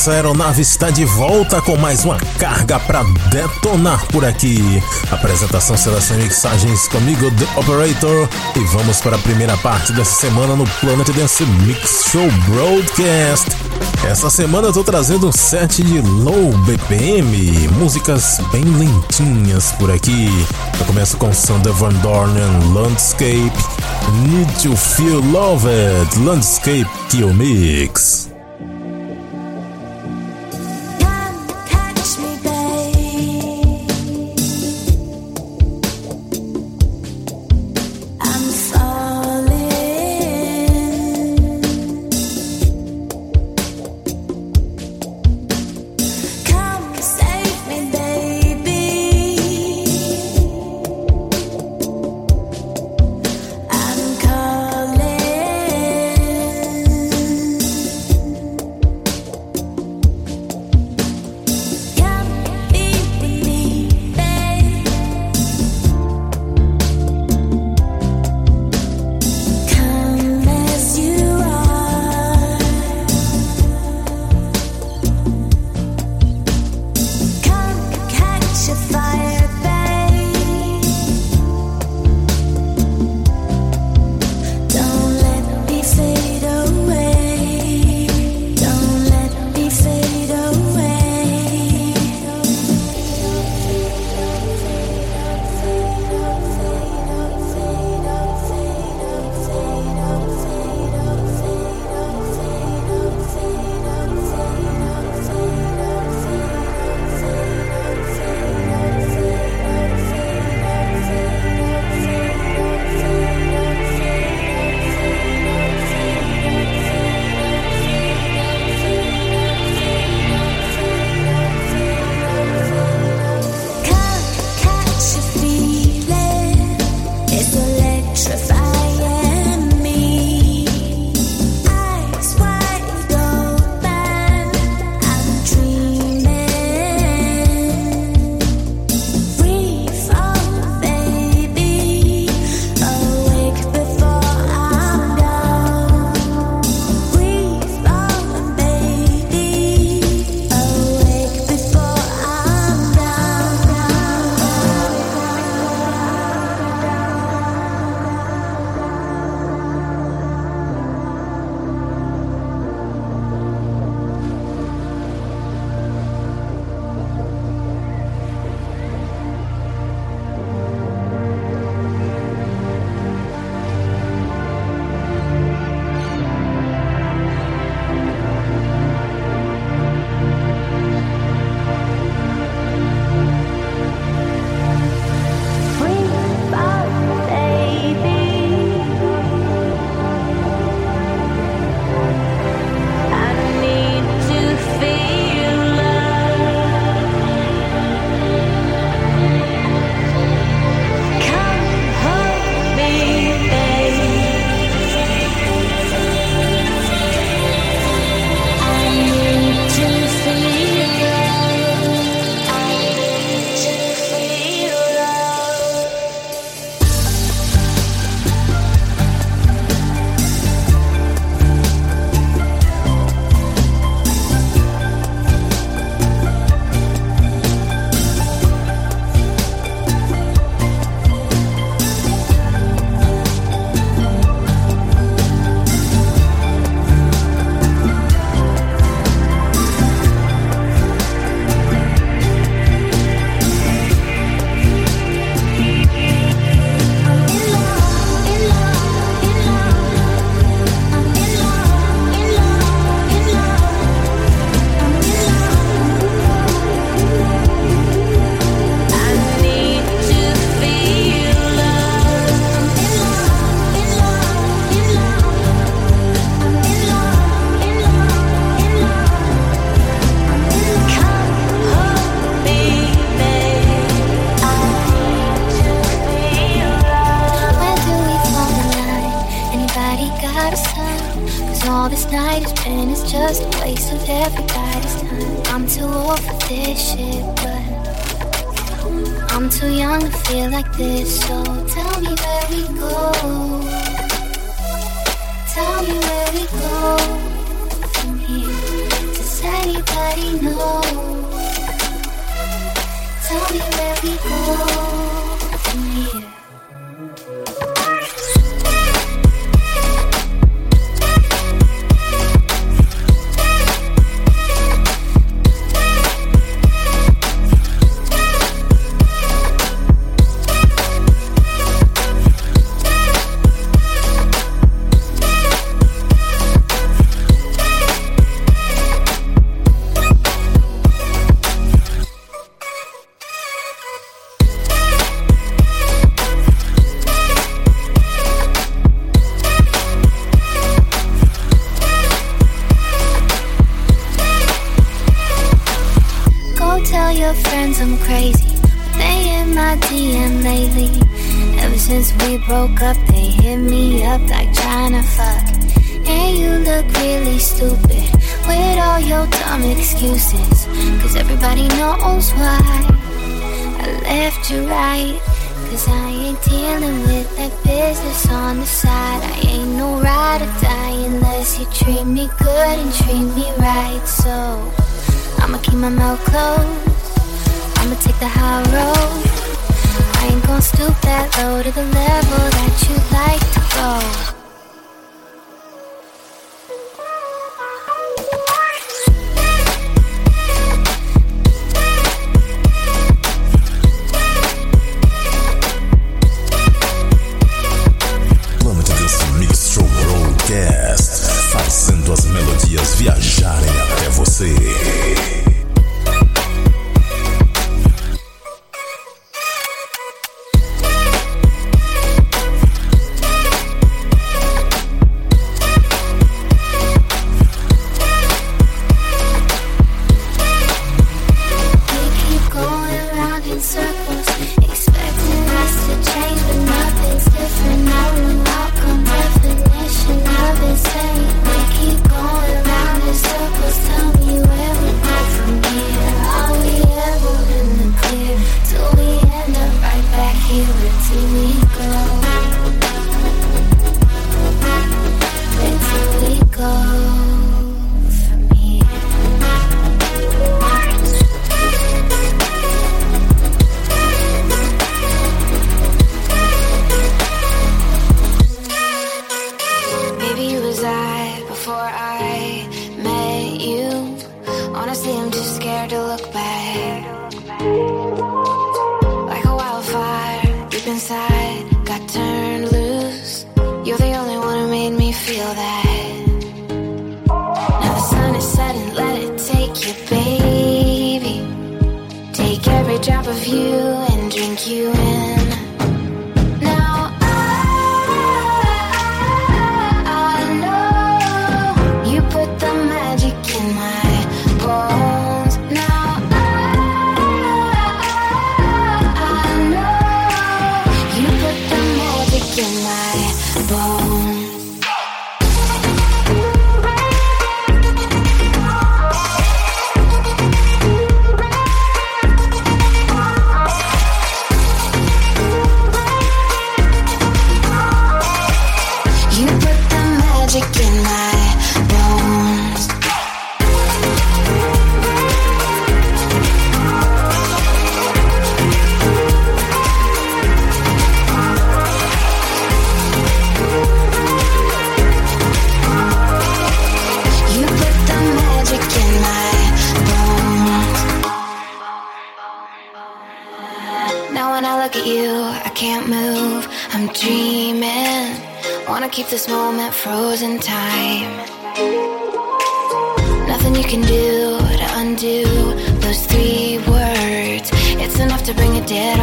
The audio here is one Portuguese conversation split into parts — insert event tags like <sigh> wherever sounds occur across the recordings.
A nossa aeronave está de volta com mais uma carga para detonar por aqui. Apresentação, seleção e mixagens comigo, The Operator. E vamos para a primeira parte dessa semana no Planet Dance Mix Show Broadcast. Essa semana eu tô trazendo um set de low BPM, músicas bem lentinhas por aqui. Eu começo com Sander Van Dorn and Landscape, Need to Feel Loved, Landscape Kill Mix. I'm too old for this shit, but I'm too young to feel like this. So tell me where we go. Tell me where we go from here. Does anybody know? Tell me where we go. frozen time. Nothing you can do to undo those three words. It's enough to bring a dead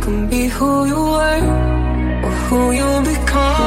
can be who you were or who you become.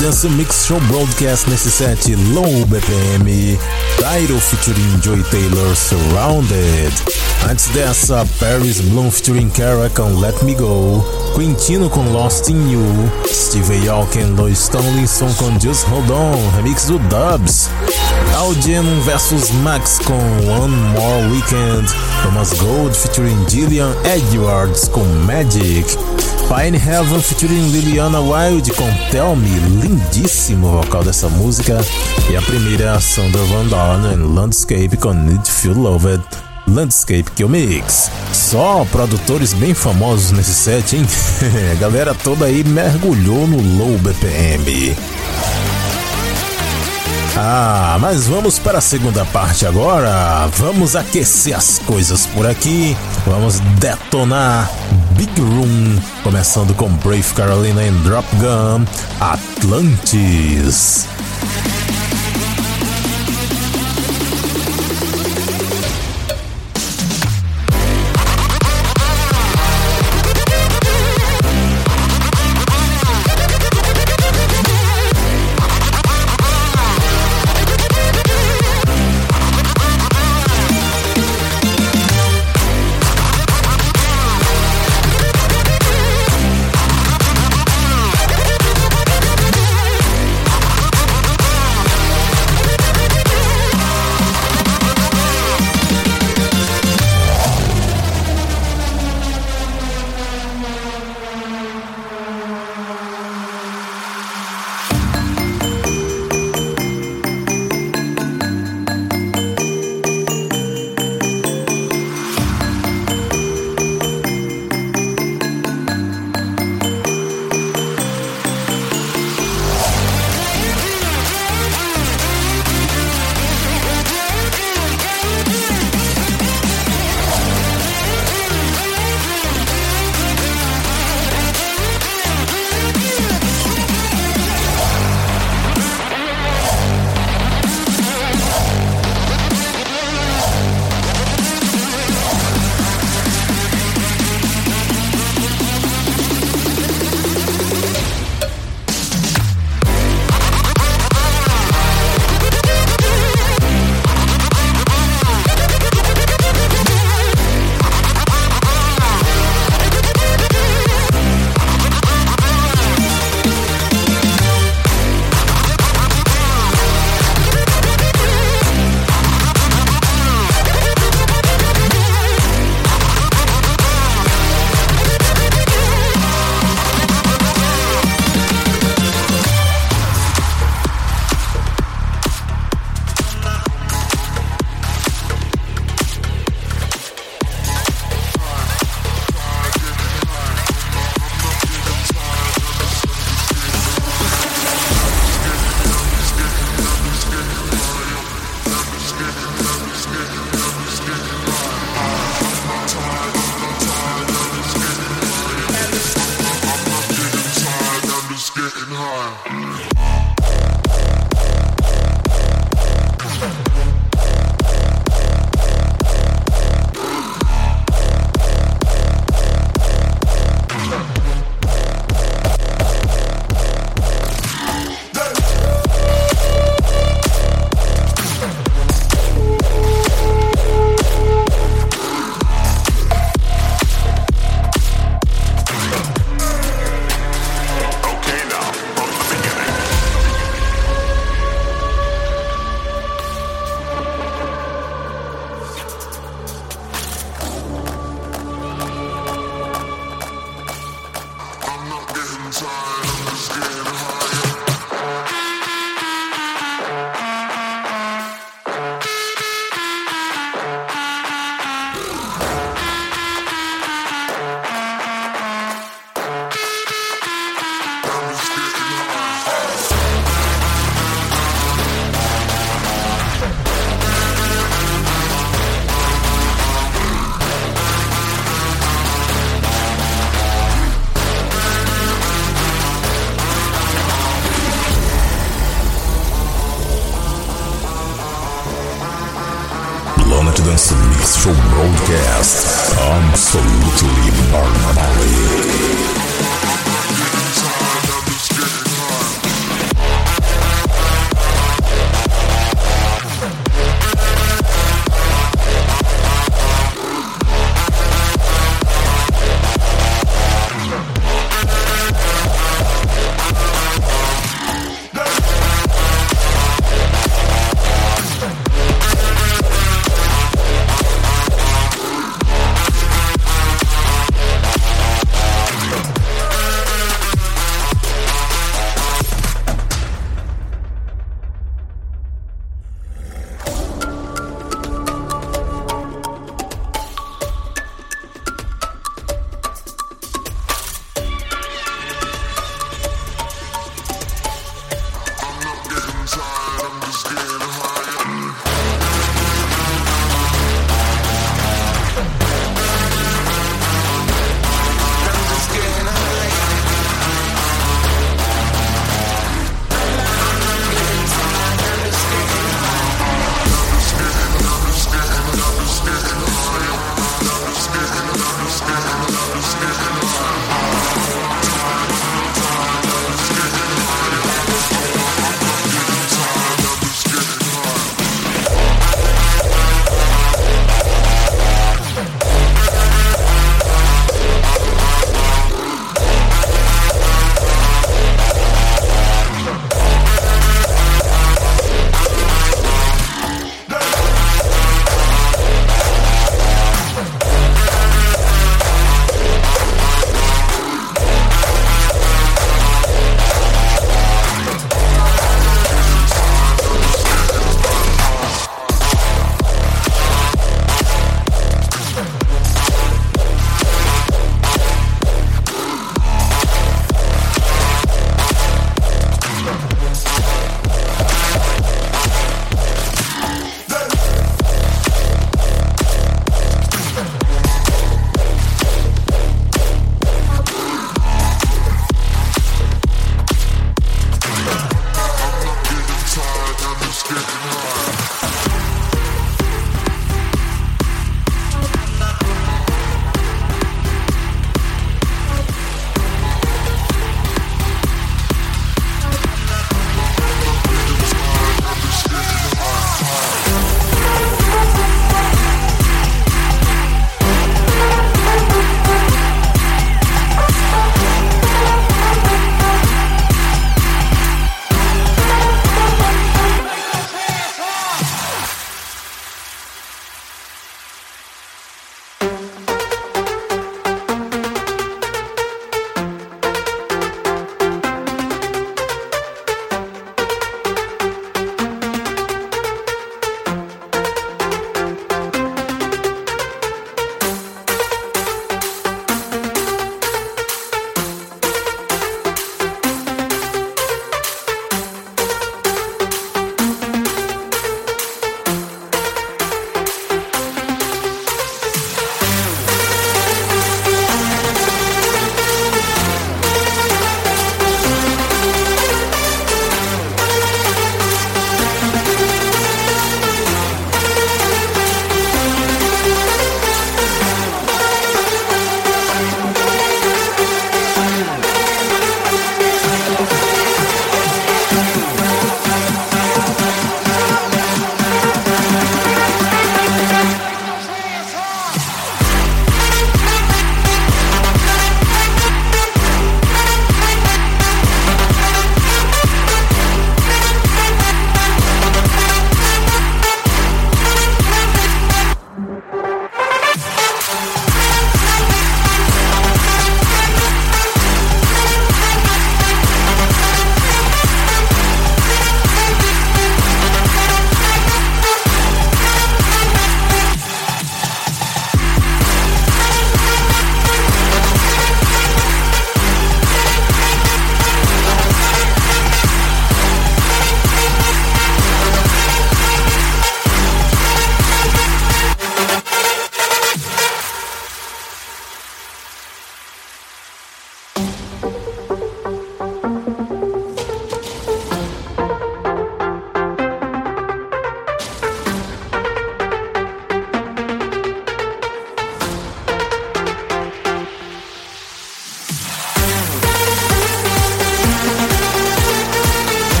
Dance Mix Show Broadcast nesse set Low BPM, Tyro featuring Joy Taylor Surrounded. Antes dessa, Paris Bloom featuring Kara com Let Me Go, Quintino com Lost in You, Steve Aoki e Lois Tomlinson com Just Hold On, remix do Dubs. Audien vs Max com One More Weekend, Thomas Gold featuring Gillian Edwards com Magic. Pine Heaven featuring Liliana Wild com Tell Me, lindíssimo vocal dessa música. E a primeira é Sandra Van Dorn Landscape com Need Feel Loved. Landscape Kill Mix. Só produtores bem famosos nesse set, hein? <laughs> a galera toda aí mergulhou no low BPM. Ah, mas vamos para a segunda parte agora. Vamos aquecer as coisas por aqui. Vamos detonar Big Room, começando com Brave Carolina em Drop Gun, Atlantis. more.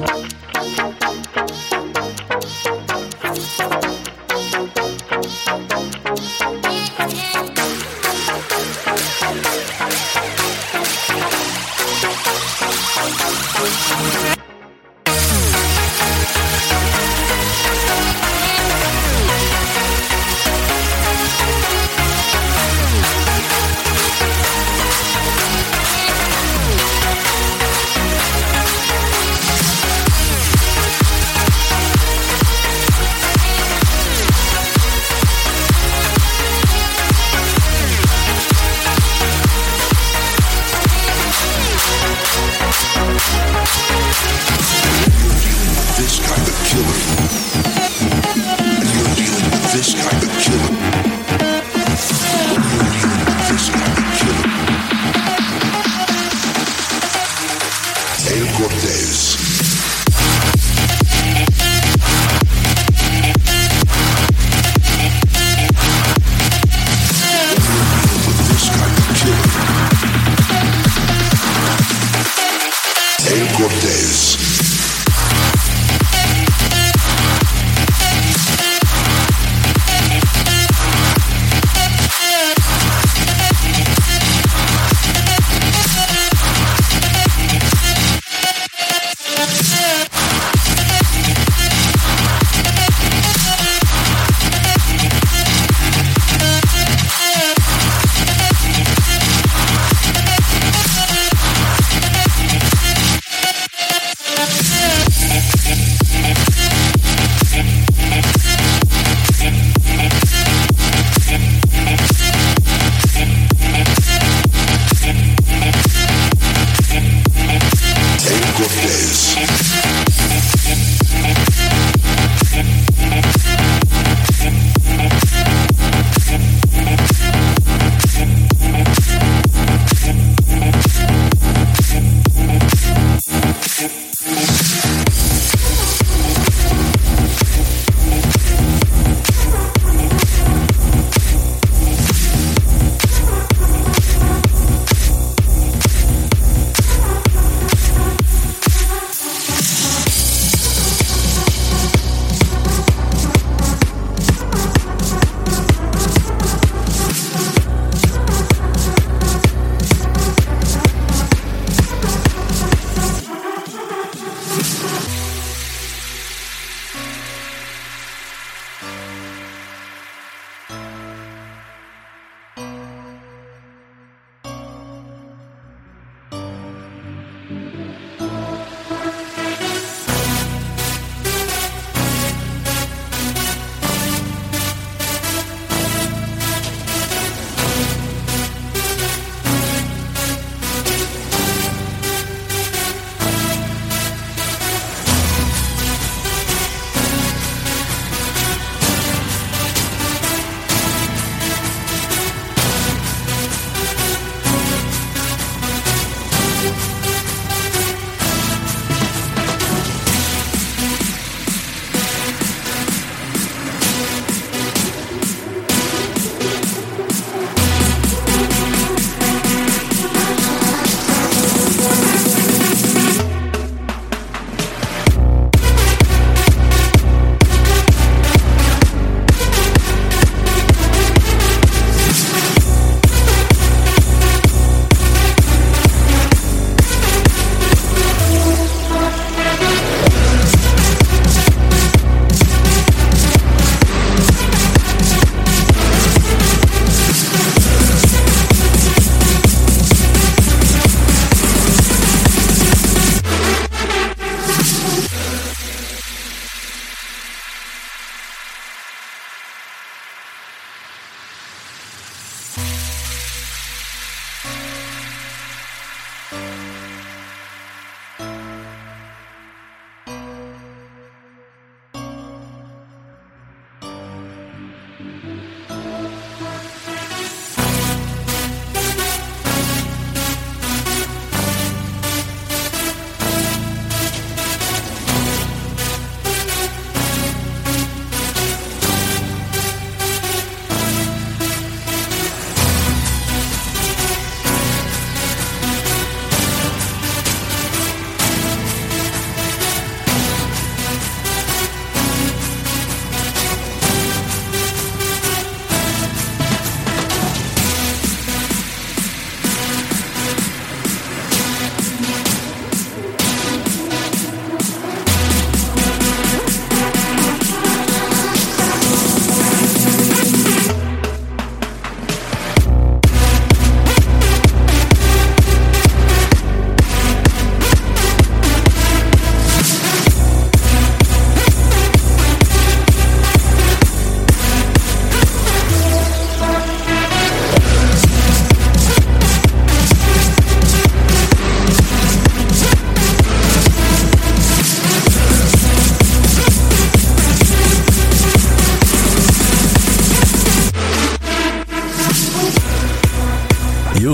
Bye.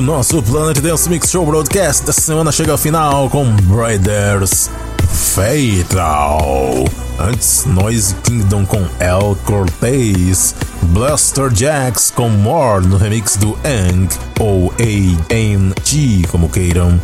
Nosso Planet Dance Mix Show Broadcast dessa semana chega ao final com Raiders Fatal. Antes, Noise Kingdom com El Cortez, Blaster Jacks com More no remix do Ang ou A-N-G, como queiram.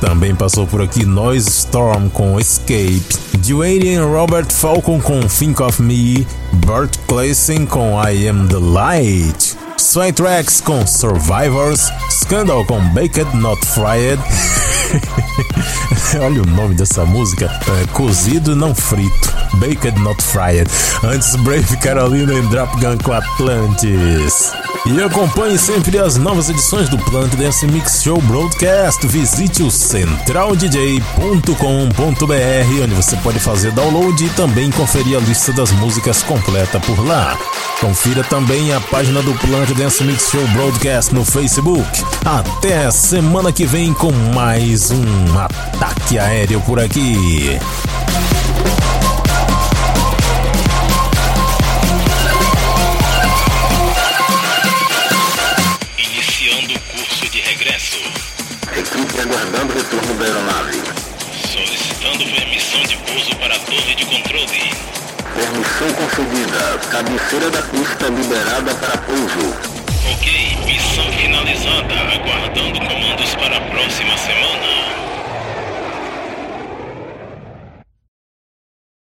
Também passou por aqui Noise Storm com Escape, Dwayne Robert Falcon com Think of Me, Bert Clason com I Am the Light, Sway Tracks com Survivors, Scandal com Baked Not Fried. <laughs> <laughs> Olha o nome dessa música: é, Cozido Não Frito. Baked Not Fried. Antes, Brave Carolina e Drop Gun com Atlantis. E acompanhe sempre as novas edições do Plant Dance Mix Show Broadcast. Visite o centraldj.com.br, onde você pode fazer download e também conferir a lista das músicas completa por lá. Confira também a página do Plant Dance Mix Show Broadcast no Facebook. Até semana que vem com mais um ataque aéreo por aqui. Equipe aguardando retorno da aeronave. Solicitando permissão de pouso para a torre de controle. Permissão concedida. Cabeceira da pista liberada para pouso. Ok, missão finalizada. Aguardando comandos para a próxima semana.